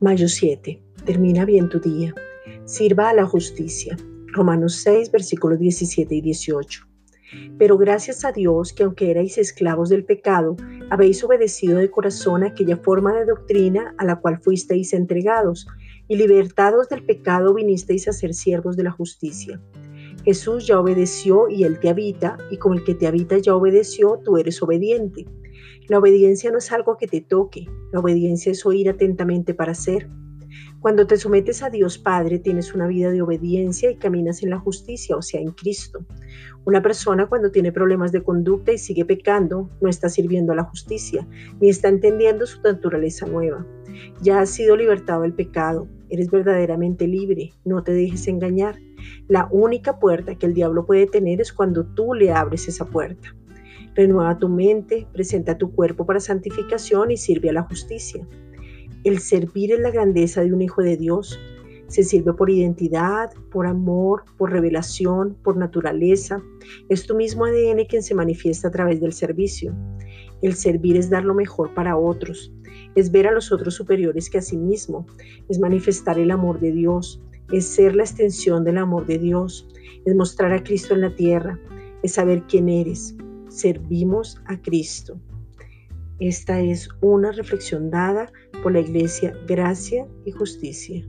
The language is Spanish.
Mayo 7. Termina bien tu día. Sirva a la justicia. Romanos 6, versículos 17 y 18. Pero gracias a Dios que aunque erais esclavos del pecado, habéis obedecido de corazón aquella forma de doctrina a la cual fuisteis entregados, y libertados del pecado vinisteis a ser siervos de la justicia. Jesús ya obedeció y Él te habita, y como el que te habita ya obedeció, tú eres obediente. La obediencia no es algo que te toque, la obediencia es oír atentamente para hacer. Cuando te sometes a Dios Padre, tienes una vida de obediencia y caminas en la justicia, o sea, en Cristo. Una persona cuando tiene problemas de conducta y sigue pecando, no está sirviendo a la justicia, ni está entendiendo su naturaleza nueva. Ya has sido libertado del pecado, eres verdaderamente libre, no te dejes engañar. La única puerta que el diablo puede tener es cuando tú le abres esa puerta. Renueva tu mente, presenta tu cuerpo para santificación y sirve a la justicia. El servir es la grandeza de un hijo de Dios. Se sirve por identidad, por amor, por revelación, por naturaleza. Es tu mismo ADN quien se manifiesta a través del servicio. El servir es dar lo mejor para otros, es ver a los otros superiores que a sí mismo, es manifestar el amor de Dios, es ser la extensión del amor de Dios, es mostrar a Cristo en la tierra, es saber quién eres, servimos a Cristo. Esta es una reflexión dada por la Iglesia Gracia y Justicia.